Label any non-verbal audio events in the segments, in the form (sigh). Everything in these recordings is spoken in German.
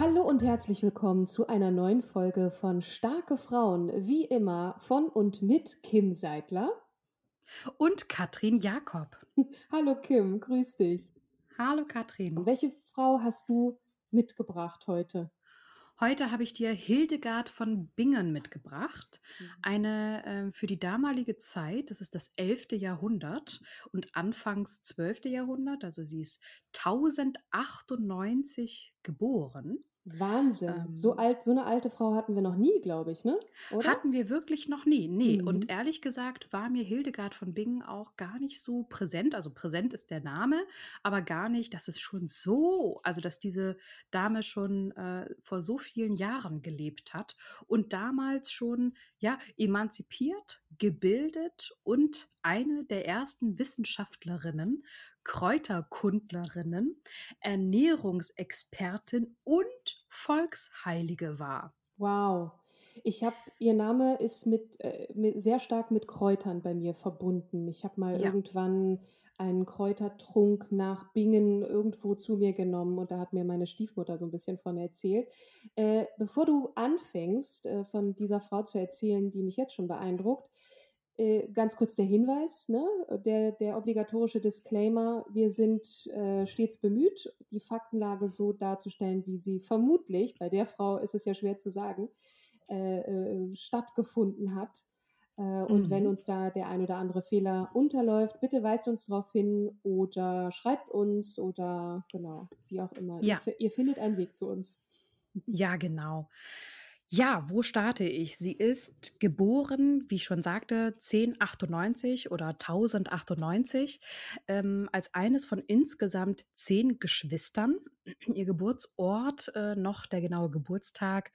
Hallo und herzlich willkommen zu einer neuen Folge von Starke Frauen, wie immer von und mit Kim Seidler. Und Katrin Jakob. (laughs) Hallo Kim, grüß dich. Hallo Katrin. Welche Frau hast du mitgebracht heute? Heute habe ich dir Hildegard von Bingen mitgebracht. Mhm. Eine äh, für die damalige Zeit, das ist das 11. Jahrhundert und anfangs 12. Jahrhundert, also sie ist 1098 geboren. Wahnsinn. Ähm, so alt, so eine alte Frau hatten wir noch nie, glaube ich, ne? Oder? Hatten wir wirklich noch nie. Nee, Mhm. und ehrlich gesagt war mir Hildegard von Bingen auch gar nicht so präsent. Also präsent ist der Name, aber gar nicht, dass es schon so, also dass diese Dame schon äh, vor so vielen Jahren gelebt hat und damals schon, ja, emanzipiert, gebildet und eine der ersten Wissenschaftlerinnen, Kräuterkundlerinnen, Ernährungsexpertin und Volksheilige war. Wow. Ich habe, ihr Name ist mit, äh, mit sehr stark mit Kräutern bei mir verbunden. Ich habe mal Ja. irgendwann einen Kräutertrunk nach Bingen irgendwo zu mir genommen und da hat mir meine Stiefmutter so ein bisschen von erzählt. Äh, bevor du anfängst, äh, von dieser Frau zu erzählen, die mich jetzt schon beeindruckt, ganz kurz der Hinweis, ne? der, der obligatorische Disclaimer, wir sind äh, stets bemüht, die Faktenlage so darzustellen, wie sie vermutlich, bei der Frau ist es ja schwer zu sagen, äh, äh, stattgefunden hat. Äh, und wenn Mhm. uns da der ein oder andere Fehler unterläuft, bitte weist uns darauf hin oder schreibt uns oder genau, wie auch immer. Ihr, Ja. fi- ihr findet einen Weg zu uns. Ja, genau. Ja, wo starte ich? Sie ist geboren, wie ich schon sagte, 1098 oder 1098, ähm, als eines von insgesamt zehn Geschwistern. (clears throat) Ihr Geburtsort, äh, noch der genaue Geburtstag,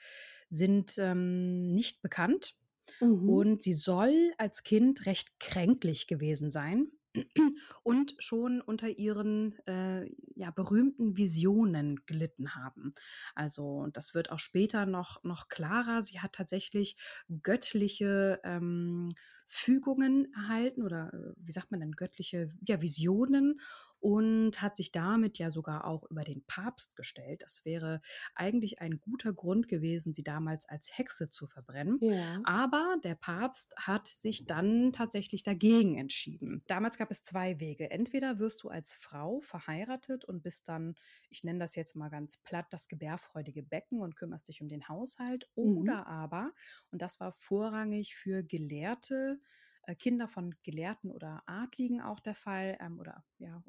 sind ähm, nicht bekannt. Mhm. Und sie soll als Kind recht kränklich gewesen sein und schon unter ihren äh, ja, berühmten Visionen gelitten haben. Also das wird auch später noch, noch klarer. Sie hat tatsächlich göttliche ähm, Fügungen erhalten oder äh, wie sagt man denn, göttliche ja, Visionen und hat sich damit ja sogar auch über den Papst gestellt. Das wäre eigentlich ein guter Grund gewesen, sie damals als Hexe zu verbrennen. ja. Aber der Papst hat sich dann tatsächlich dagegen entschieden. Damals gab es zwei Wege. Entweder wirst du als Frau verheiratet und bist dann, ich nenne das jetzt mal ganz platt, das gebärfreudige Becken und kümmerst dich um den Haushalt. Mhm. Oder aber, und das war vorrangig für Gelehrte, Kinder von Gelehrten oder Adligen auch der Fall ähm, oder ja,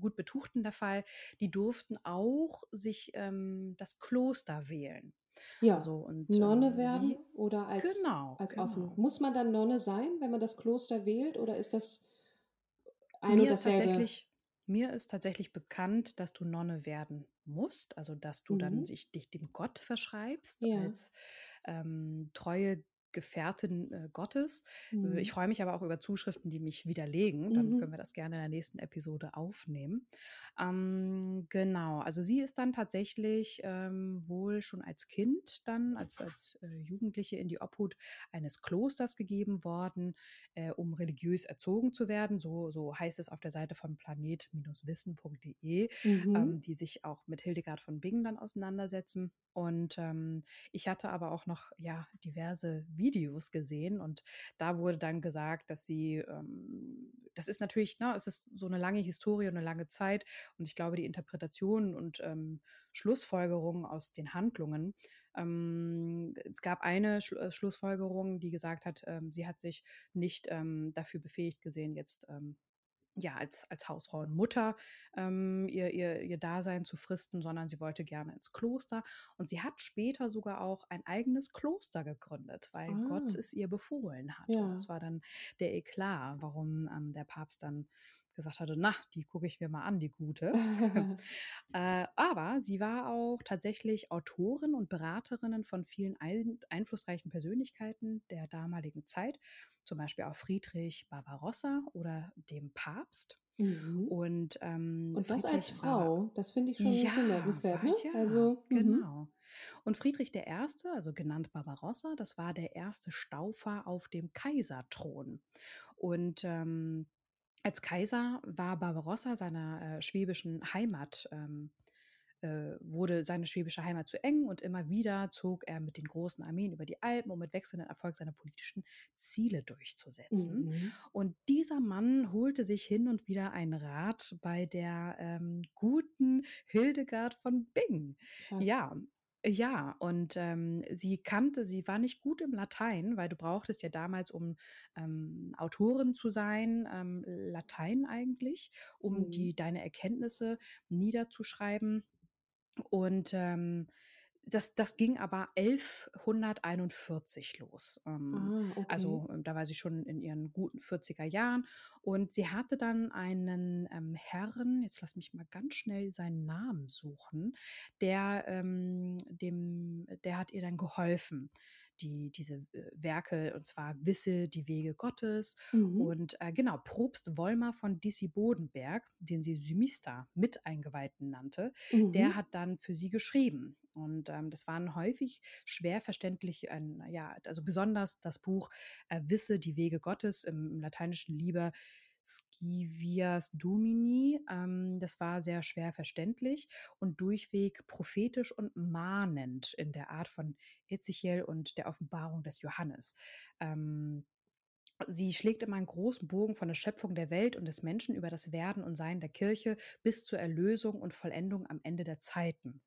gut Betuchten der Fall, die durften auch sich ähm, das Kloster wählen. Ja. So, und, Nonne äh, werden sie- oder als, Genau, als genau. offen. Muss man dann Nonne sein, wenn man das Kloster wählt, oder ist das ein mir ist dasselbe? tatsächlich mir ist tatsächlich bekannt, dass du Nonne werden musst, also dass du dann Mhm. sich dich dem Gott verschreibst Ja. als ähm, treue Gefährtin äh, Gottes. Äh, Mhm. Ich freue mich aber auch über Zuschriften, die mich widerlegen. Dann Mhm. können wir das gerne in der nächsten Episode aufnehmen. Ähm, genau, also sie ist dann tatsächlich ähm, wohl schon als Kind dann, als, als äh, Jugendliche in die Obhut eines Klosters gegeben worden, äh, um religiös erzogen zu werden. So, so heißt es auf der Seite von planet-wissen.de, Mhm. ähm, die sich auch mit Hildegard von Bingen dann auseinandersetzen. Und ähm, ich hatte aber auch noch ja diverse Videos gesehen und da wurde dann gesagt, dass sie, ähm, das ist natürlich, ne, es ist so eine lange Historie und eine lange Zeit und ich glaube, die Interpretation und ähm, Schlussfolgerungen aus den Handlungen. Ähm, es gab eine Schlu äh, Schlussfolgerung, die gesagt hat, ähm, sie hat sich nicht ähm, dafür befähigt gesehen, jetzt ähm, ja, als, als Hausfrau und Mutter ähm, ihr, ihr, ihr Dasein zu fristen, sondern sie wollte gerne ins Kloster. Und sie hat später sogar auch ein eigenes Kloster gegründet, weil Ah, Gott es ihr befohlen hat. Und ja. das war dann der Eklat, warum ähm, der Papst dann gesagt hatte, na, die gucke ich mir mal an, die gute. (laughs) (laughs) äh, aber sie war auch tatsächlich Autorin und Beraterin von vielen ein, einflussreichen Persönlichkeiten der damaligen Zeit, zum Beispiel auch Friedrich Barbarossa oder dem Papst. Mhm. Und, ähm, Und das als Friedrich Frau, das finde ich schon ja, bemerkenswert, ne? ja, Also, mhm. genau. Und Friedrich I., also genannt Barbarossa, das war der erste Staufer auf dem Kaiserthron. Und ähm, als Kaiser war Barbarossa seiner äh, schwäbischen Heimat, ähm, äh, wurde seine schwäbische Heimat zu eng und immer wieder zog er mit den großen Armeen über die Alpen, um mit wechselndem Erfolg seine politischen Ziele durchzusetzen. Mhm. Und dieser Mann holte sich hin und wieder einen Rat bei der ähm, guten Hildegard von Bingen. Krass. Ja, ja, und ähm, sie kannte, sie war nicht gut im Latein, weil du brauchtest ja damals, um ähm, Autorin zu sein, ähm, Latein eigentlich, um Mhm. die deine Erkenntnisse niederzuschreiben. Und ähm, das, das ging aber 1141 los. Ähm, Ah, okay. also ähm, da war sie schon in ihren guten 40er Jahren und sie hatte dann einen ähm, Herrn, jetzt lass mich mal ganz schnell seinen Namen suchen, der, ähm, dem, der hat ihr dann geholfen, die, diese äh, Werke, und zwar Wisse die Wege Gottes Mhm. und äh, genau, Propst Wolmer von Dissy-Bodenberg, den sie Symista mit Eingeweihten nannte, der Mhm. hat dann für sie geschrieben. Und ähm, das waren häufig schwer verständlich, ein, ja, also besonders das Buch äh, Wisse die Wege Gottes im, im Lateinischen lieber Scivias Domini. Ähm, das war sehr schwer verständlich und durchweg prophetisch und mahnend in der Art von Ezechiel und der Offenbarung des Johannes. Ähm, Sie schlägt immer einen großen Bogen von der Schöpfung der Welt und des Menschen über das Werden und Sein der Kirche bis zur Erlösung und Vollendung am Ende der Zeiten.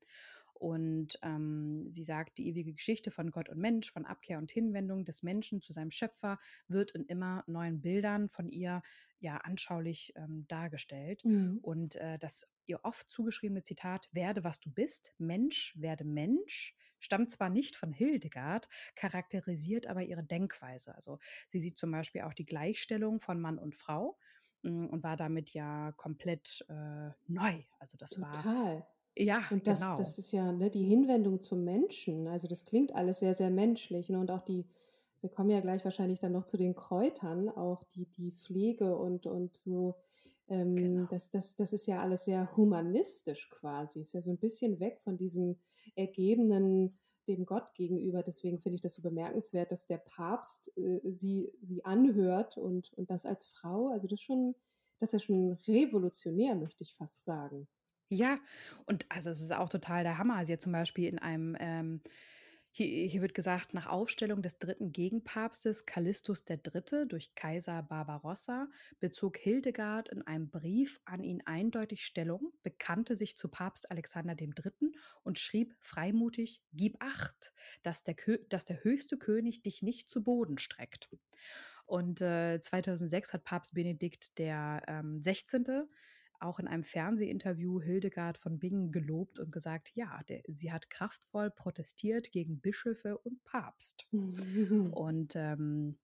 Und ähm, sie sagt, die ewige Geschichte von Gott und Mensch, von Abkehr und Hinwendung des Menschen zu seinem Schöpfer wird in immer neuen Bildern von ihr ja anschaulich ähm, dargestellt. Mhm. Und äh, das ihr oft zugeschriebene Zitat, werde was du bist, Mensch, werde Mensch, stammt zwar nicht von Hildegard, charakterisiert aber ihre Denkweise. Also sie sieht zum Beispiel auch die Gleichstellung von Mann und Frau mm, und war damit ja komplett äh, neu. Also das war, Total. Ja, Und das, genau. das ist ja ne, die Hinwendung zum Menschen. Also das klingt alles sehr, sehr menschlich. Ne? Und auch die, wir kommen ja gleich wahrscheinlich dann noch zu den Kräutern, auch die, die Pflege und, und so. Ähm, Genau. das, das, das ist ja alles sehr humanistisch quasi. Ist ja so ein bisschen weg von diesem ergebenen dem Gott gegenüber. Deswegen finde ich das so bemerkenswert, dass der Papst äh, sie, sie anhört und, und das als Frau. Also das ist schon, das ist schon revolutionär, möchte ich fast sagen. Ja, und also es ist auch total der Hammer. Sie hat zum Beispiel in einem, ähm, hier, hier wird gesagt, nach Aufstellung des dritten Gegenpapstes Callistus III. durch Kaiser Barbarossa bezog Hildegard in einem Brief an ihn eindeutig Stellung, bekannte sich zu Papst Alexander III. und schrieb freimutig, gib acht, dass der, Kö dass der höchste König dich nicht zu Boden streckt. Und äh, 2006 hat Papst Benedikt der ähm, 16 auch in einem Fernsehinterview Hildegard von Bingen gelobt und gesagt, ja, der, sie hat kraftvoll protestiert gegen Bischöfe und Papst. (laughs) Und ähm,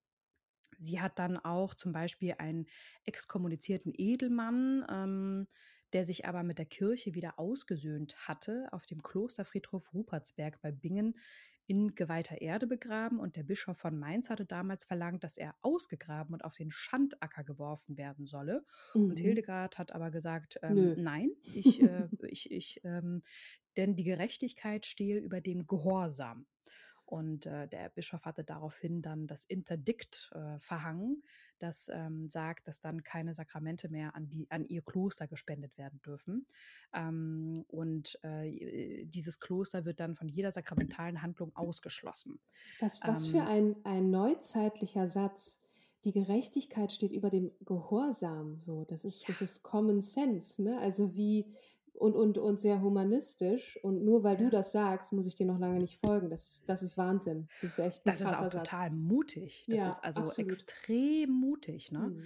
sie hat dann auch zum Beispiel einen exkommunizierten Edelmann, ähm, der sich aber mit der Kirche wieder ausgesöhnt hatte, auf dem Klosterfriedhof Rupertsberg bei Bingen in geweihter Erde begraben. Und der Bischof von Mainz hatte damals verlangt, dass er ausgegraben und auf den Schandacker geworfen werden solle. Und Mhm. Hildegard hat aber gesagt, ähm, nein, (laughs) ich, äh, ich, ich, ähm, denn die Gerechtigkeit stehe über dem Gehorsam. Und äh, der Bischof hatte daraufhin dann das Interdikt äh, verhangen, das ähm, sagt, dass dann keine Sakramente mehr an, die, an ihr Kloster gespendet werden dürfen. Ähm, und äh, dieses Kloster wird dann von jeder sakramentalen Handlung ausgeschlossen. Das, was ähm, für ein, ein neuzeitlicher Satz. Die Gerechtigkeit steht über dem Gehorsam. So, das ist, ja. das ist Common Sense, ne? Also wie, und, und, und sehr humanistisch. Und nur weil ja. du das sagst, muss ich dir noch lange nicht folgen. Das ist, das ist Wahnsinn. Das ist echt Das ist auch Satz. total mutig. Das ja, ist also absolut. extrem mutig. Ne? Mhm.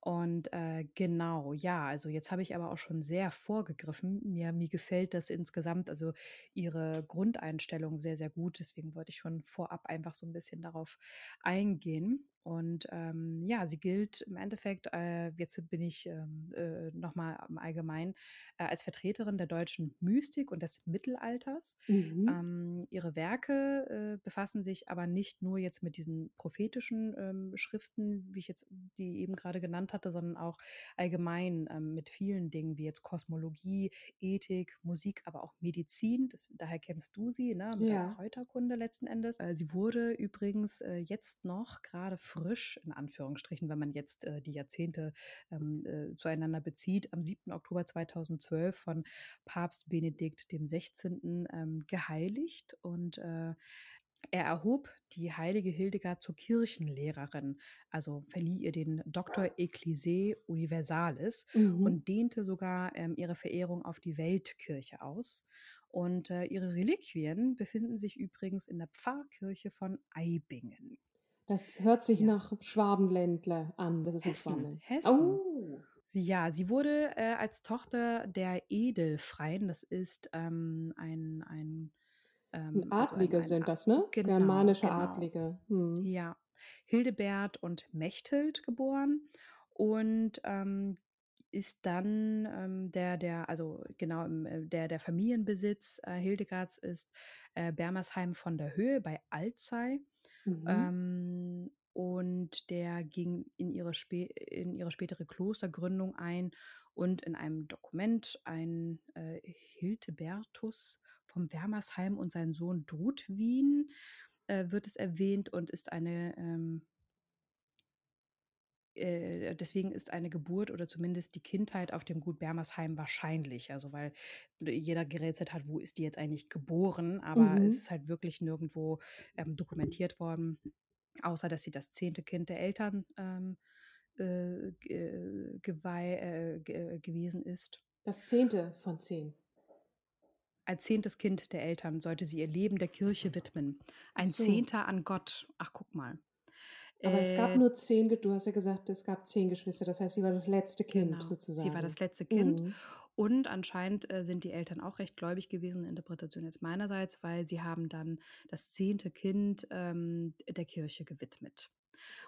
Und äh, genau, ja, also jetzt habe ich aber auch schon sehr vorgegriffen. Mir, mir gefällt das insgesamt, also ihre Grundeinstellung sehr, sehr gut. Deswegen wollte ich schon vorab einfach so ein bisschen darauf eingehen. Und ähm, ja, sie gilt im Endeffekt, äh, jetzt bin ich ähm, äh, nochmal im Allgemeinen, äh, als Vertreterin der deutschen Mystik und des Mittelalters. Mhm. Ähm, ihre Werke äh, befassen sich aber nicht nur jetzt mit diesen prophetischen ähm, Schriften, wie ich jetzt die eben gerade genannt hatte, sondern auch allgemein ähm, mit vielen Dingen wie jetzt Kosmologie, Ethik, Musik, aber auch Medizin. Das, daher kennst du sie, ne, mit ja. der Kräuterkunde letzten Endes. Äh, sie wurde übrigens äh, jetzt noch gerade frisch, in Anführungsstrichen, wenn man jetzt äh, die Jahrzehnte ähm, äh, zueinander bezieht, am 7. Oktober 2012 von Papst Benedikt XVI. Ähm, geheiligt und äh, er erhob die heilige Hildegard zur Kirchenlehrerin, also verlieh ihr den Doktor Ecclesiae Universalis mhm. und dehnte sogar ähm, ihre Verehrung auf die Weltkirche aus. Und äh, ihre Reliquien befinden sich übrigens in der Pfarrkirche von Eibingen. Das hört sich ja. nach Schwabenländler an. Das ist Hessen. Hessen. Oh. Ja, sie wurde äh, als Tochter der Edelfreien, das ist ähm, ein, ein, ähm, Adlige also ein, ein, sind das, ne? Genau, Germanische genau. Adlige. Hm. Ja, Hildebert und Mechthild geboren und ähm, ist dann ähm, der, der, also genau, äh, der, der Familienbesitz äh, Hildegards ist äh, Bermersheim von der Höhe bei Alzey. Mhm. Ähm, und der ging in ihre, Spä in ihre spätere Klostergründung ein und in einem Dokument ein äh, Hildebertus vom Wermersheim und sein Sohn Drutwin äh, wird es erwähnt und ist eine ähm, äh, deswegen ist eine Geburt oder zumindest die Kindheit auf dem Gut Bermersheim wahrscheinlich. Also weil jeder gerätselt hat, wo ist die jetzt eigentlich geboren, aber mhm. es ist halt wirklich nirgendwo ähm, dokumentiert worden, außer dass sie das zehnte Kind der Eltern ähm, äh, geweih, äh, äh, gewesen ist. Das zehnte von zehn. Als zehntes Kind der Eltern sollte sie ihr Leben der Kirche widmen. Ein so. Zehnter an Gott. Ach, guck mal. Aber äh, es gab äh, nur zehn, du hast ja gesagt, es gab zehn Geschwister. Das heißt, sie war das letzte Kind genau, sozusagen. Sie war das letzte Kind. Mhm. Und anscheinend äh, sind die Eltern auch recht gläubig gewesen, Interpretation jetzt meinerseits, weil sie haben dann das zehnte Kind ähm, der Kirche gewidmet.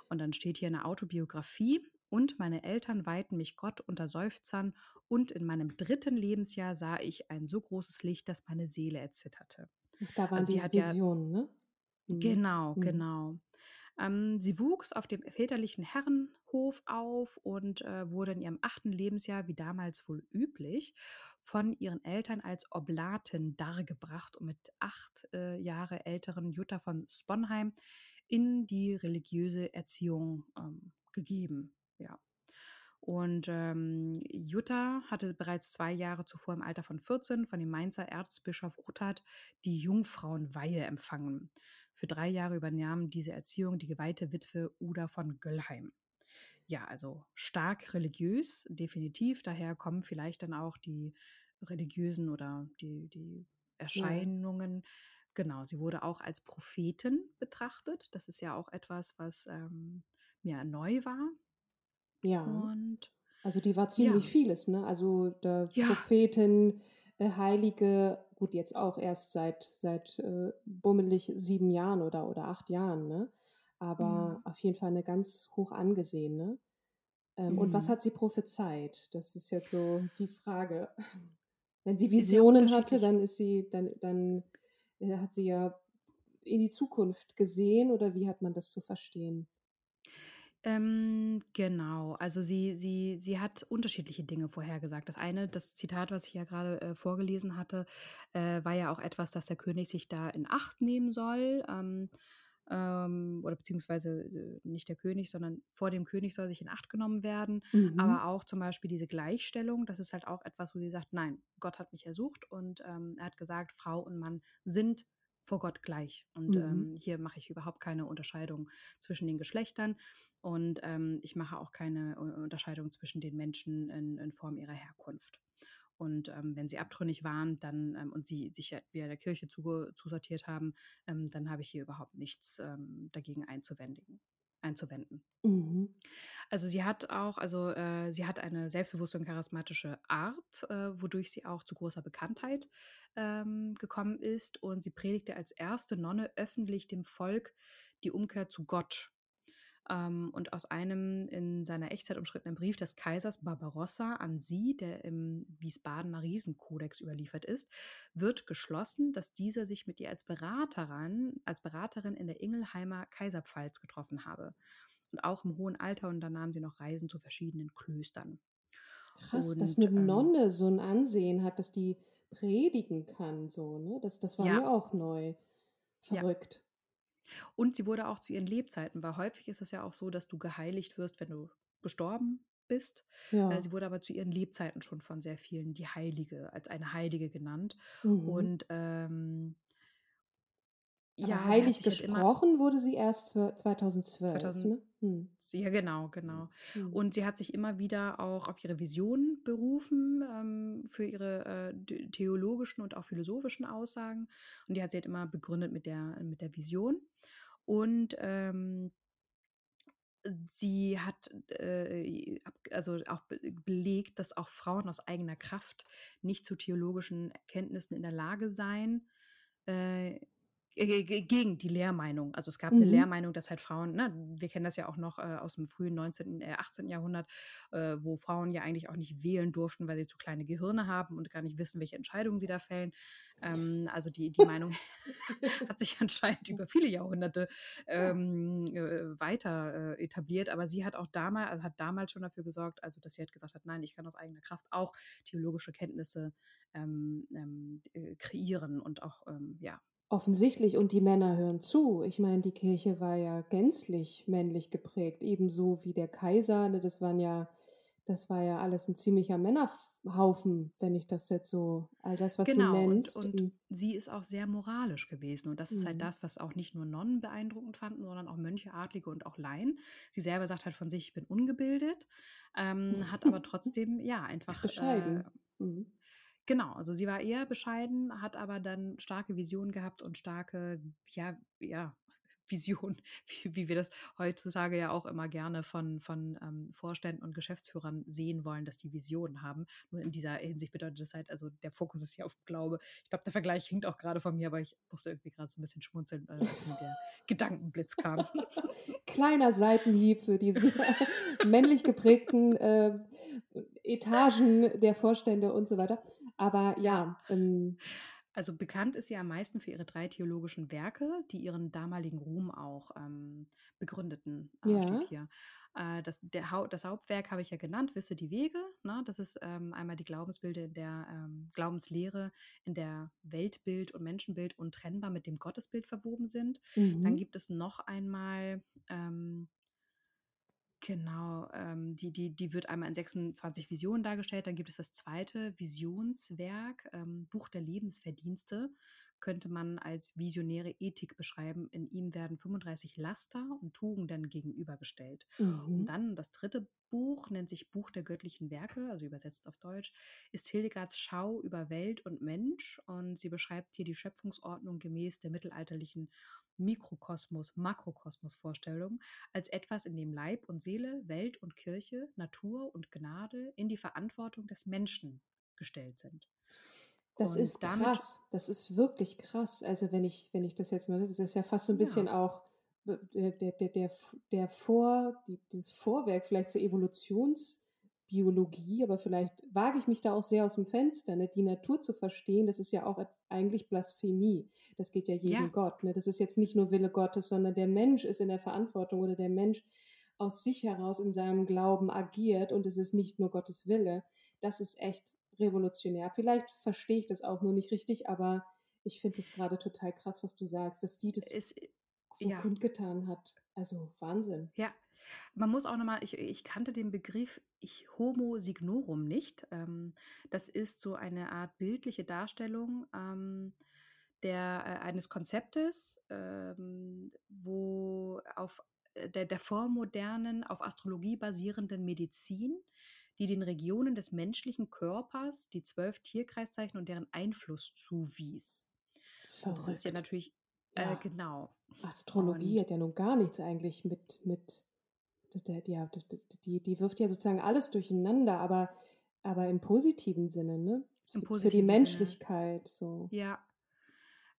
Und dann steht hier eine Autobiografie. Und meine Eltern weihten mich Gott unter Seufzern, und in meinem dritten Lebensjahr sah ich ein so großes Licht, dass meine Seele erzitterte. Da waren also die Visionen, ja, ne? Mhm. Genau, mhm. genau. Ähm, sie wuchs auf dem väterlichen Herrenhof auf und äh, wurde in ihrem achten Lebensjahr, wie damals wohl üblich, von ihren Eltern als Oblatin dargebracht und mit acht äh, Jahre älteren Jutta von Sponheim in die religiöse Erziehung ähm, gegeben. Ja. Und ähm, Jutta hatte bereits zwei Jahre zuvor im Alter von 14 von dem Mainzer Erzbischof Ruthard die Jungfrauenweihe empfangen. Für drei Jahre übernahm diese Erziehung die geweihte Witwe Uda von Göllheim. Ja, also stark religiös, definitiv. Daher kommen vielleicht dann auch die religiösen oder die, die Erscheinungen. Ja. Genau, sie wurde auch als Prophetin betrachtet. Das ist ja auch etwas, was ähm, mir neu war. Ja. Und also die war ziemlich ja. vieles, ne? Also der ja. Prophetin, äh, Heilige, gut, jetzt auch erst seit, seit äh, bummelig sieben Jahren oder, oder acht Jahren, ne? Aber mhm. auf jeden Fall eine ganz hoch angesehene. Ähm, mhm. Und was mhm. hat sie prophezeit? Das ist jetzt so die Frage. (laughs) Wenn sie Visionen hatte, dann ist sie, dann, dann äh, hat sie ja in die Zukunft gesehen oder wie hat man das zu verstehen? Ähm, genau, also sie, sie, sie hat unterschiedliche Dinge vorhergesagt. Das eine, das Zitat, was ich ja gerade äh, vorgelesen hatte, äh, war ja auch etwas, dass der König sich da in Acht nehmen soll. Ähm, ähm, oder beziehungsweise äh, nicht der König, sondern vor dem König soll sich in Acht genommen werden. Mhm. Aber auch zum Beispiel diese Gleichstellung, das ist halt auch etwas, wo sie sagt, nein, Gott hat mich ersucht und ähm, er hat gesagt, Frau und Mann sind vor Gott gleich. Und Mhm. ähm, hier mache ich überhaupt keine Unterscheidung zwischen den Geschlechtern und ähm, ich mache auch keine Unterscheidung zwischen den Menschen in, in Form ihrer Herkunft. Und ähm, wenn sie abtrünnig waren dann ähm, und sie sich wieder der Kirche zusortiert haben, ähm, dann habe ich hier überhaupt nichts ähm, dagegen einzuwenden. Einzuwenden. Mhm. Also sie hat auch, also äh, sie hat eine selbstbewusste und charismatische Art, äh, wodurch sie auch zu großer Bekanntheit ähm, gekommen ist. Und sie predigte als erste Nonne öffentlich dem Volk die Umkehr zu Gott. Ähm, und aus einem in seiner Echtzeit umstrittenen Brief des Kaisers Barbarossa an sie, der im Wiesbadener Riesenkodex überliefert ist, wird geschlossen, dass dieser sich mit ihr als Beraterin, als Beraterin in der Ingelheimer Kaiserpfalz getroffen habe. Und auch im hohen Alter und dann nahm sie noch Reisen zu verschiedenen Klöstern. Krass, dass Und, eine ähm, Nonne so ein Ansehen hat, dass die predigen kann, so, ne? Das, das war Ja. mir auch neu. Verrückt. Und sie wurde auch zu ihren Lebzeiten, weil häufig ist es ja auch so, dass du geheiligt wirst, wenn du gestorben bist. Ja. Äh, sie wurde aber zu ihren Lebzeiten schon von sehr vielen die Heilige, als eine Heilige genannt. Mhm. Und ähm, ja, heilig halt gesprochen wurde sie erst zwe- 2012, 2000 ne? Hm. ja genau, genau. Hm. Und sie hat sich immer wieder auch auf ihre Vision berufen ähm, für ihre äh, theologischen und auch philosophischen Aussagen. Und die hat sie halt immer begründet mit der, mit der Vision. Und ähm, sie hat äh, also auch be belegt, dass auch Frauen aus eigener Kraft nicht zu theologischen Erkenntnissen in der Lage seien, äh, gegen die Lehrmeinung. Also es gab eine Mhm. Lehrmeinung, dass halt Frauen, ne, wir kennen das ja auch noch äh, aus dem frühen 19., äh, 18. Jahrhundert, äh, wo Frauen ja eigentlich auch nicht wählen durften, weil sie zu kleine Gehirne haben und gar nicht wissen, welche Entscheidungen sie da fällen. Ähm, also die, die Meinung (laughs) hat sich anscheinend über viele Jahrhunderte ähm, äh, weiter äh, etabliert, aber sie hat auch damals, also hat damals schon dafür gesorgt, also dass sie halt gesagt hat, nein, ich kann aus eigener Kraft auch theologische Kenntnisse ähm, ähm, äh, kreieren und auch ähm, ja Offensichtlich, und die Männer hören zu. Ich meine, die Kirche war ja gänzlich männlich geprägt, ebenso wie der Kaiser. Ne? Das waren ja, das war ja alles ein ziemlicher Männerhaufen, wenn ich das jetzt so, all das, was Genau, du und, nennst. und ähm, sie ist auch sehr moralisch gewesen. Und das ist halt Mhm. das, was auch nicht nur Nonnen beeindruckend fanden, sondern auch Mönche, Adlige und auch Laien. Sie selber sagt halt von sich, ich bin ungebildet, ähm, (laughs) hat aber trotzdem, ja, einfach. Bescheiden. Äh, Mhm. Genau, also sie war eher bescheiden, hat aber dann starke Visionen gehabt und starke, ja, ja. (laughs) Vision, (laughs) wie, wie wir das heutzutage ja auch immer gerne von, von ähm, Vorständen und Geschäftsführern sehen wollen, dass die Visionen haben. Nur in dieser Hinsicht bedeutet das halt, also der Fokus ist ja auf Glaube. Ich glaube, der Vergleich hinkt auch gerade von mir, aber ich musste irgendwie gerade so ein bisschen schmunzeln, äh, als mir der Gedankenblitz kam. (laughs) Kleiner Seitenhieb für diese männlich geprägten äh, Etagen der Vorstände und so weiter. Aber ja, ähm, Also bekannt ist sie am meisten für ihre drei theologischen Werke, die ihren damaligen Ruhm auch ähm, begründeten, äh, Ja. steht hier. Äh, das, der das Hauptwerk habe ich ja genannt, Wisse die Wege. Ne? Das ist ähm, einmal die Glaubensbilder in der ähm, Glaubenslehre, in der Weltbild und Menschenbild untrennbar mit dem Gottesbild verwoben sind. Dann mhm. gibt es noch einmal ähm, Genau, ähm, die, die, die wird einmal in 26 Visionen dargestellt. Dann gibt es das zweite Visionswerk, ähm, Buch der Lebensverdienste, könnte man als visionäre Ethik beschreiben. In ihm werden 35 Laster und Tugenden gegenübergestellt. Und Mhm. dann das dritte Buch nennt sich Buch der göttlichen Werke, also übersetzt auf Deutsch, ist Hildegards Schau über Welt und Mensch und sie beschreibt hier die Schöpfungsordnung gemäß der mittelalterlichen Mikrokosmos, Makrokosmos-Vorstellung als etwas, in dem Leib und Seele, Welt und Kirche, Natur und Gnade in die Verantwortung des Menschen gestellt sind. Das Und ist krass. Das ist wirklich krass. Also wenn ich, wenn ich das jetzt mal, das ist ja fast so ein bisschen Ja. auch äh, der, der, der, der, Vor, die, das Vorwerk vielleicht zur Evolutionsbiologie, aber vielleicht wage ich mich da auch sehr aus dem Fenster, ne? die Natur zu verstehen, das ist ja auch eigentlich Blasphemie. Das geht ja jedem Ja. Gott. Ne? Das ist jetzt nicht nur Wille Gottes, sondern der Mensch ist in der Verantwortung oder der Mensch aus sich heraus in seinem Glauben agiert und es ist nicht nur Gottes Wille, das ist echt revolutionär. Vielleicht verstehe ich das auch nur nicht richtig, aber ich finde es gerade total krass, was du sagst, dass die das es, so ja. kundgetan hat. Also Wahnsinn. Ja, man muss auch nochmal, ich, ich kannte den Begriff ich Homo signorum nicht. Ähm, das ist so eine Art bildliche Darstellung ähm, der, äh, eines Konzeptes, ähm, wo auf äh, der, der vormodernen, auf Astrologie basierenden Medizin, die den Regionen des menschlichen Körpers die zwölf Tierkreiszeichen und deren Einfluss zuwies. Verrückt. das ist ja natürlich, äh, ja. genau. Astrologie und, hat ja nun gar nichts eigentlich mit, mit ja, die, die wirft ja sozusagen alles durcheinander, aber, aber im positiven Sinne, ne? Im positiven Für die Menschlichkeit, Sinne. so. Ja,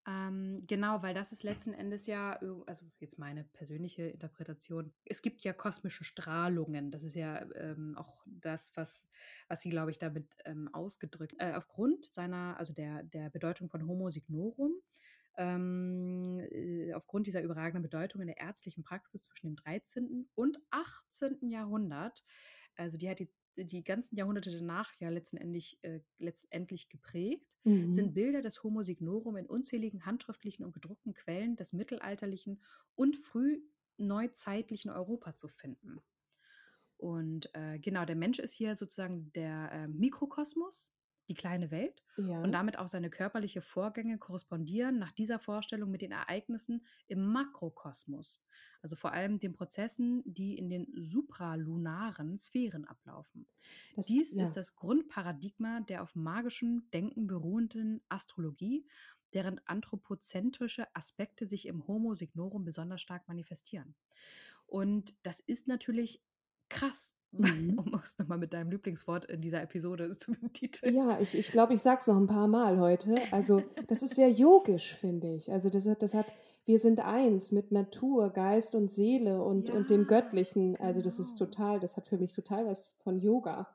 ähm, genau, weil das ist letzten Endes ja, also jetzt meine persönliche Interpretation, es gibt ja kosmische Strahlungen. Das ist ja ähm, auch das, was, was sie, glaube ich, damit ähm, ausgedrückt. Äh, aufgrund seiner, also der, der Bedeutung von Homo signorum, ähm, äh, aufgrund dieser überragenden Bedeutung in der ärztlichen Praxis zwischen dem 13. und 18. Jahrhundert, also die hat die die ganzen Jahrhunderte danach ja letztendlich, äh, letztendlich geprägt, mhm. sind Bilder des Homo signorum in unzähligen handschriftlichen und gedruckten Quellen des mittelalterlichen und frühneuzeitlichen Europa zu finden. Und äh, genau, der Mensch ist hier sozusagen der äh, Mikrokosmos, die kleine Welt ja. und damit auch seine körperliche Vorgänge korrespondieren nach dieser Vorstellung mit den Ereignissen im Makrokosmos, also vor allem den Prozessen, die in den supralunaren Sphären ablaufen. Das, Dies ja. ist das Grundparadigma der auf magischem Denken beruhenden Astrologie, deren anthropozentrische Aspekte sich im Homo signorum besonders stark manifestieren. Und das ist natürlich krass, Mhm. Um es nochmal mit deinem Lieblingswort in dieser Episode (laughs) zu betiteln. Ja, ich, ich glaube, ich sage es noch ein paar Mal heute. Also, das ist sehr yogisch, finde ich. Also, das hat, das hat, wir sind eins mit Natur, Geist und Seele und, ja, und dem Göttlichen. Also, das ist genau. total, das hat für mich total was von Yoga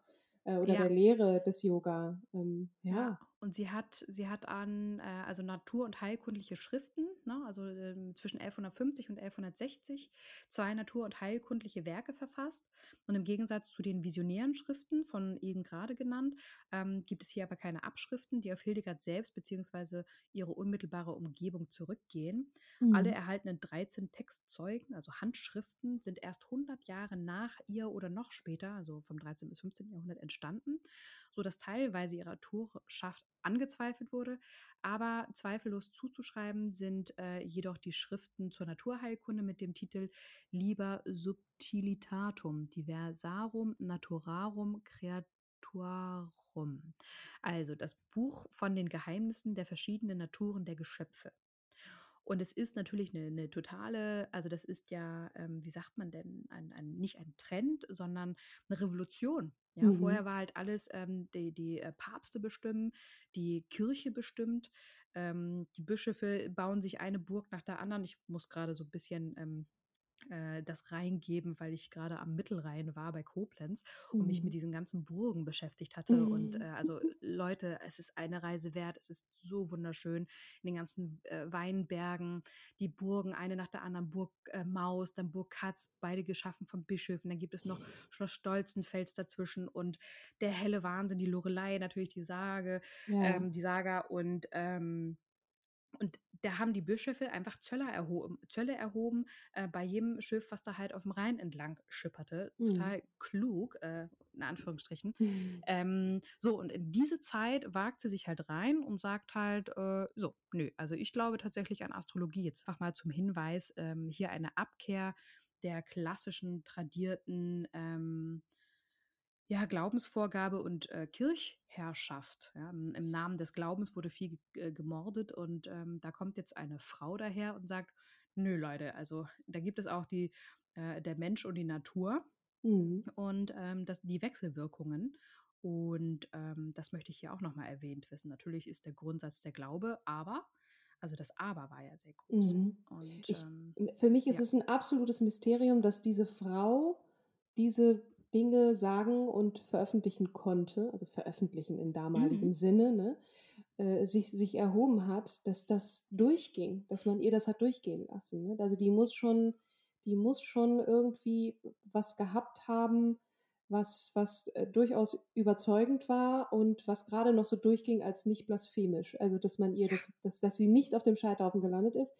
äh, oder ja. der Lehre des Yoga. Ähm, ja. ja. Und sie hat, sie hat an, äh, also natur- und heilkundliche Schriften, ne, also äh, zwischen 1150 und 1160, zwei natur- und heilkundliche Werke verfasst. Und im Gegensatz zu den visionären Schriften, von eben gerade genannt, ähm, gibt es hier aber keine Abschriften, die auf Hildegard selbst bzw. ihre unmittelbare Umgebung zurückgehen. Mhm. Alle erhaltenen 13 Textzeugen, also Handschriften, sind erst 100 Jahre nach ihr oder noch später, also vom 13. bis 15. Jahrhundert, entstanden sodass teilweise ihre Autorschaft angezweifelt wurde. Aber zweifellos zuzuschreiben sind äh, jedoch die Schriften zur Naturheilkunde mit dem Titel Liber Subtilitatum Diversarum Naturarum Creatuarum. Also das Buch von den Geheimnissen der verschiedenen Naturen der Geschöpfe. Und es ist natürlich eine, eine totale, also das ist ja, ähm, wie sagt man denn, ein, ein, nicht ein Trend, sondern eine Revolution. Ja, mhm. vorher war halt alles, ähm, die, die äh, Papste bestimmen, die Kirche bestimmt, ähm, die Bischöfe bauen sich eine Burg nach der anderen. Ich muss gerade so ein bisschen ähm, äh, das reingeben, weil ich gerade am Mittelrhein war bei Koblenz und mhm. mich mit mhm. diesen ganzen Burgen beschäftigt hatte. Mhm. Und äh, also (laughs) Leute, es ist eine Reise wert. Es ist so wunderschön in den ganzen äh, Weinbergen, die Burgen, eine nach der anderen, Burg äh, Maus, dann Burg Katz, beide geschaffen von Bischöfen. Dann gibt es noch Schloss Stolzenfels dazwischen und der helle Wahnsinn, die Lorelei, natürlich die Sage, ja. ähm, die Saga und ähm, und da haben die Bischöfe einfach Zölle erhoben, Zölle erhoben äh, bei jedem Schiff, was da halt auf dem Rhein entlang schipperte. Mhm. Total klug, äh, in Anführungsstrichen. Mhm. (laughs) Ähm, so, und in diese Zeit wagt sie sich halt rein und sagt halt, äh, so, nö, also ich glaube tatsächlich an Astrologie. Jetzt einfach mal zum Hinweis, ähm, hier eine Abkehr der klassischen, tradierten ähm, ja, Glaubensvorgabe und äh, Kirchherrschaft. Ja, Im Namen des Glaubens wurde viel äh, gemordet und ähm, da kommt jetzt eine Frau daher und sagt, nö Leute, also da gibt es auch die, äh, der Mensch und die Natur mhm. und ähm, das, die Wechselwirkungen. Und ähm, das möchte ich hier auch nochmal erwähnt wissen. Natürlich ist der Grundsatz der Glaube, aber, also das Aber war ja sehr groß. Mhm. Und, ich, ähm, für mich ist ja. es ein absolutes Mysterium, dass diese Frau diese Dinge sagen und veröffentlichen konnte, also veröffentlichen in damaligem mhm. Sinne, ne, äh, sich, sich erhoben hat, dass das durchging, dass man ihr das hat durchgehen lassen. Ne? Also die muss schon, die muss schon irgendwie was gehabt haben, was, was äh, durchaus überzeugend war und was gerade noch so durchging als nicht blasphemisch. Also, dass man ihr, das, dass, dass sie nicht auf dem Scheiterhaufen gelandet ist,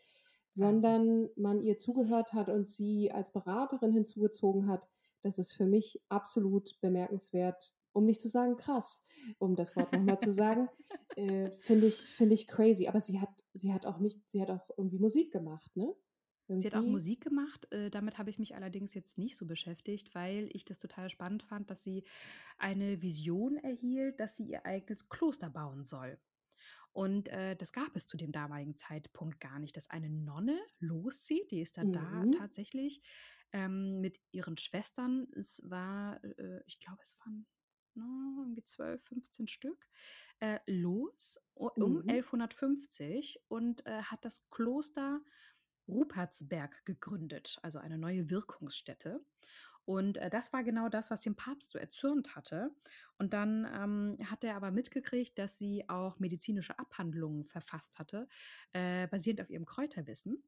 sondern man ihr zugehört hat und sie als Beraterin hinzugezogen hat. Das ist für mich absolut bemerkenswert, um nicht zu sagen krass, um das Wort nochmal zu sagen, (laughs) äh, finde ich, finde ich crazy. Aber sie hat, sie hat auch nicht, sie hat auch irgendwie Musik gemacht, ne? Sie hat auch Musik gemacht. Äh, damit habe ich mich allerdings jetzt nicht so beschäftigt, weil ich das total spannend fand, dass sie eine Vision erhielt, dass sie ihr eigenes Kloster bauen soll. Und äh, das gab es zu dem damaligen Zeitpunkt gar nicht, dass eine Nonne loszieht. Die ist dann da Mhm. tatsächlich ähm, mit ihren Schwestern. Es war, äh, ich glaube, es waren na, irgendwie 12, 15 Stück, äh, los um Mhm. 1150 und äh, hat das Kloster Rupertsberg gegründet, also eine neue Wirkungsstätte. Und äh, das war genau das, was den Papst so erzürnt hatte. Und dann ähm, hat er aber mitgekriegt, dass sie auch medizinische Abhandlungen verfasst hatte, äh, basierend auf ihrem Kräuterwissen.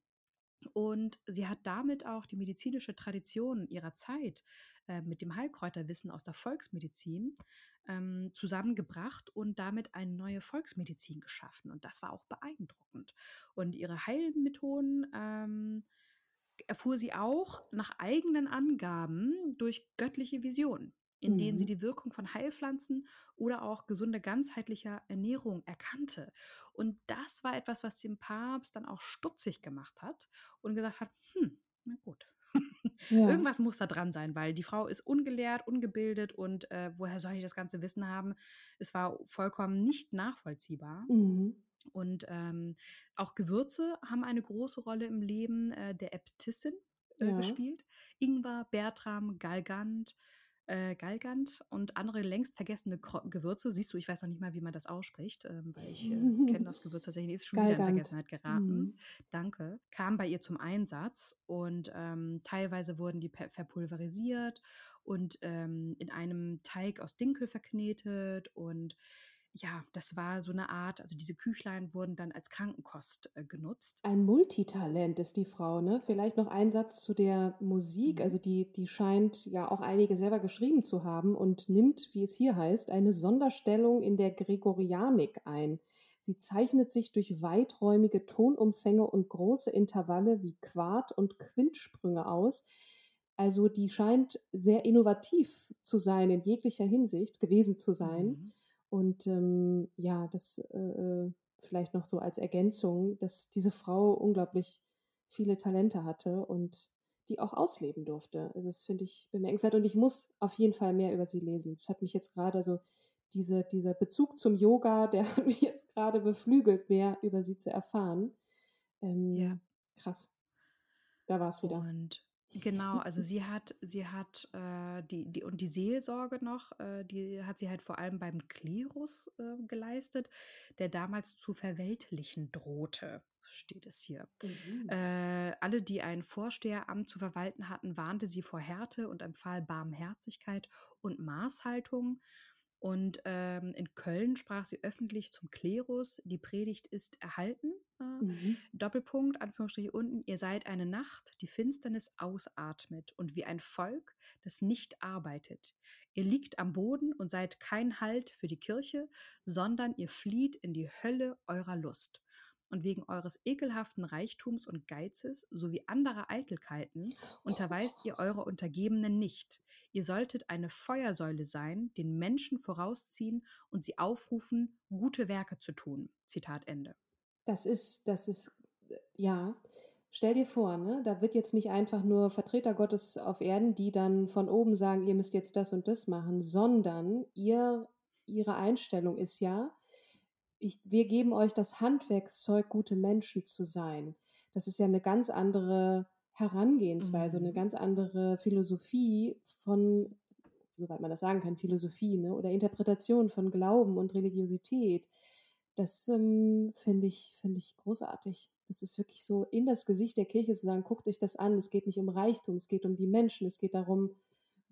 Und sie hat damit auch die medizinische Tradition ihrer Zeit äh, mit dem Heilkräuterwissen aus der Volksmedizin ähm, zusammengebracht und damit eine neue Volksmedizin geschaffen. Und das war auch beeindruckend. Und ihre Heilmethoden ähm, erfuhr sie auch nach eigenen Angaben durch göttliche Visionen, in denen sie Mhm. die Wirkung von Heilpflanzen oder auch gesunde ganzheitlicher Ernährung erkannte. Und das war etwas, was den Papst dann auch stutzig gemacht hat und gesagt hat, hm, na gut. (laughs) Ja. Irgendwas muss da dran sein, weil die Frau ist ungelehrt, ungebildet und äh, woher soll ich das ganze Wissen haben? Es war vollkommen nicht nachvollziehbar. Mhm. Und ähm, auch Gewürze haben eine große Rolle im Leben äh, der Äbtissin äh, Ja. gespielt. Ingwer, Bertram, Galgant, äh, Galgant und andere längst vergessene Kro Gewürze. Siehst du, ich weiß noch nicht mal, wie man das ausspricht, ähm, weil ich äh, kenne das (laughs) Gewürz tatsächlich. Ist schon wieder in Galgant. Vergessenheit geraten. Mhm. Danke. Kam bei ihr zum Einsatz und ähm, teilweise wurden die verpulverisiert und ähm, in einem Teig aus Dinkel verknetet und ja, das war so eine Art, also diese Küchlein wurden dann als Krankenkost äh, genutzt. Ein Multitalent ist die Frau, ne? Vielleicht noch ein Satz zu der Musik. Mhm. Also die, die scheint ja auch einige selber geschrieben zu haben und nimmt, wie es hier heißt, eine Sonderstellung in der Gregorianik ein. Sie zeichnet sich durch weiträumige Tonumfänge und große Intervalle wie Quart- und Quintsprünge aus. Also die scheint sehr innovativ zu sein in jeglicher Hinsicht, gewesen zu sein. Mhm. Und ähm, ja, das äh, vielleicht noch so als Ergänzung, dass diese Frau unglaublich viele Talente hatte und die auch ausleben durfte. Also das finde ich bemerkenswert und ich muss auf jeden Fall mehr über sie lesen. Das hat mich jetzt gerade, also diese, dieser Bezug zum Yoga, der (laughs) hat mich jetzt gerade beflügelt, mehr über sie zu erfahren. Ähm, Ja. Krass. Da war es wieder. Und genau, also sie hat, sie hat äh, die, die und die Seelsorge noch, äh, die hat sie halt vor allem beim Klerus äh, geleistet, der damals zu verweltlichen drohte, steht es hier. Mhm. Äh, alle, die ein Vorsteheramt zu verwalten hatten, warnte sie vor Härte und empfahl Barmherzigkeit und Maßhaltung. Und ähm, in Köln sprach sie öffentlich zum Klerus. Die Predigt ist erhalten. Äh, Mhm. Doppelpunkt, Anführungsstriche unten. Ihr seid eine Nacht, die Finsternis ausatmet und wie ein Volk, das nicht arbeitet. Ihr liegt am Boden und seid kein Halt für die Kirche, sondern ihr flieht in die Hölle eurer Lust. Und wegen eures ekelhaften Reichtums und Geizes sowie anderer Eitelkeiten unterweist ihr eure Untergebenen nicht. Ihr solltet eine Feuersäule sein, den Menschen vorausziehen und sie aufrufen, gute Werke zu tun. Zitat Ende. Das ist, das ist, äh, ja. Stell dir vor, ne, da wird jetzt nicht einfach nur Vertreter Gottes auf Erden, die dann von oben sagen, ihr müsst jetzt das und das machen, sondern ihr, ihre Einstellung ist ja, ich, wir geben euch das Handwerkszeug, gute Menschen zu sein. Das ist ja eine ganz andere Herangehensweise, eine Mhm. ganz andere Philosophie von, soweit man das sagen kann, Philosophie, ne, oder Interpretation von Glauben und Religiosität. Das ähm, finde ich, finde ich großartig. Das ist wirklich so in das Gesicht der Kirche zu sagen, guckt euch das an, es geht nicht um Reichtum, es geht um die Menschen, es geht darum,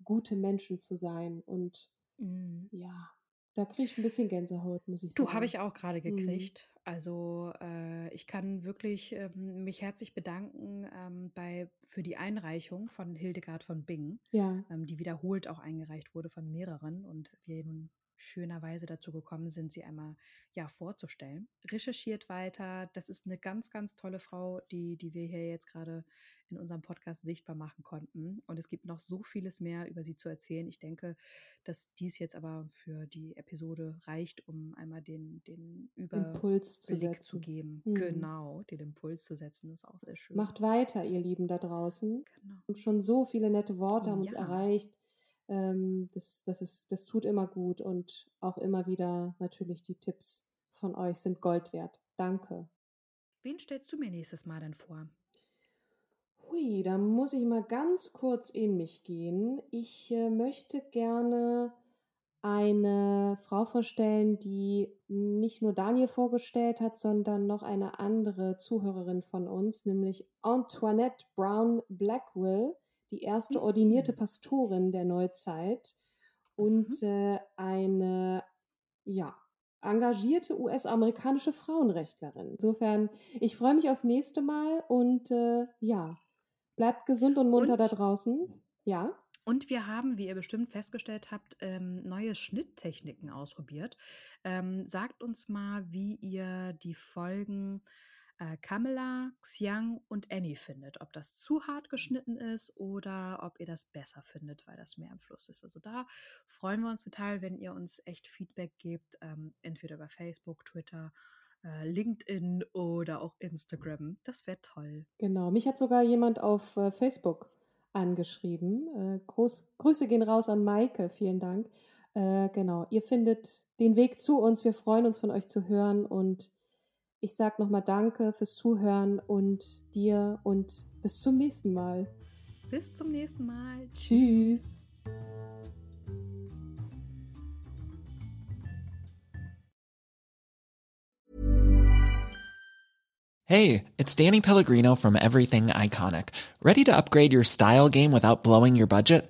gute Menschen zu sein. Und Mhm. ja, Da kriege ich ein bisschen Gänsehaut, muss ich sagen. Du, habe ich auch gerade Mhm. gekriegt. Also äh, ich kann wirklich ähm, mich herzlich bedanken ähm, bei, für die Einreichung von Hildegard von Bingen, Ja, ähm, die wiederholt auch eingereicht wurde von mehreren und wir nun schönerweise dazu gekommen sind, sie einmal ja vorzustellen. Recherchiert weiter. Das ist eine ganz, ganz tolle Frau, die, die wir hier jetzt gerade in unserem Podcast sichtbar machen konnten. Und es gibt noch so vieles mehr über sie zu erzählen. Ich denke, dass dies jetzt aber für die Episode reicht, um einmal den, den Impuls zu zu geben. Mhm. Genau, den Impuls zu setzen, ist auch sehr schön. Macht weiter, ihr Lieben da draußen. Genau. Und schon so viele nette Worte haben uns Ja. erreicht. Ähm, das, das, ist, das tut immer gut und auch immer wieder natürlich die Tipps von euch sind Gold wert. Danke. Wen stellst du mir nächstes Mal denn vor? Hui, da muss ich mal ganz kurz in mich gehen. Ich äh, möchte gerne eine Frau vorstellen, die nicht nur Daniel vorgestellt hat, sondern noch eine andere Zuhörerin von uns, nämlich Antoinette Brown Blackwell, die erste Mhm. ordinierte Pastorin der Neuzeit und äh, eine, ja, engagierte US-amerikanische Frauenrechtlerin. Insofern, ich freue mich aufs nächste Mal und äh, ja, bleibt gesund und munter Und- da draußen. Ja, Und wir haben, wie ihr bestimmt festgestellt habt, ähm, neue Schnitttechniken ausprobiert. Ähm, sagt uns mal, wie ihr die Folgen äh, Camilla, Xiang und Annie findet. Ob das zu hart geschnitten ist oder ob ihr das besser findet, weil das mehr im Fluss ist. Also da freuen wir uns total, wenn ihr uns echt Feedback gebt, ähm, entweder über Facebook, Twitter, äh, LinkedIn oder auch Instagram. Das wäre toll. genau. Mich hat sogar jemand auf äh, Facebook angeschrieben. Äh, groß, Grüße gehen raus an Maike, vielen Dank. Äh, genau, ihr findet den Weg zu uns. Wir freuen uns von euch zu hören und ich sage nochmal Danke fürs Zuhören und dir und bis zum nächsten Mal. Bis zum nächsten Mal. Tschüss. Hey, it's Danny Pellegrino from Everything Iconic. Ready to upgrade your style game without blowing your budget?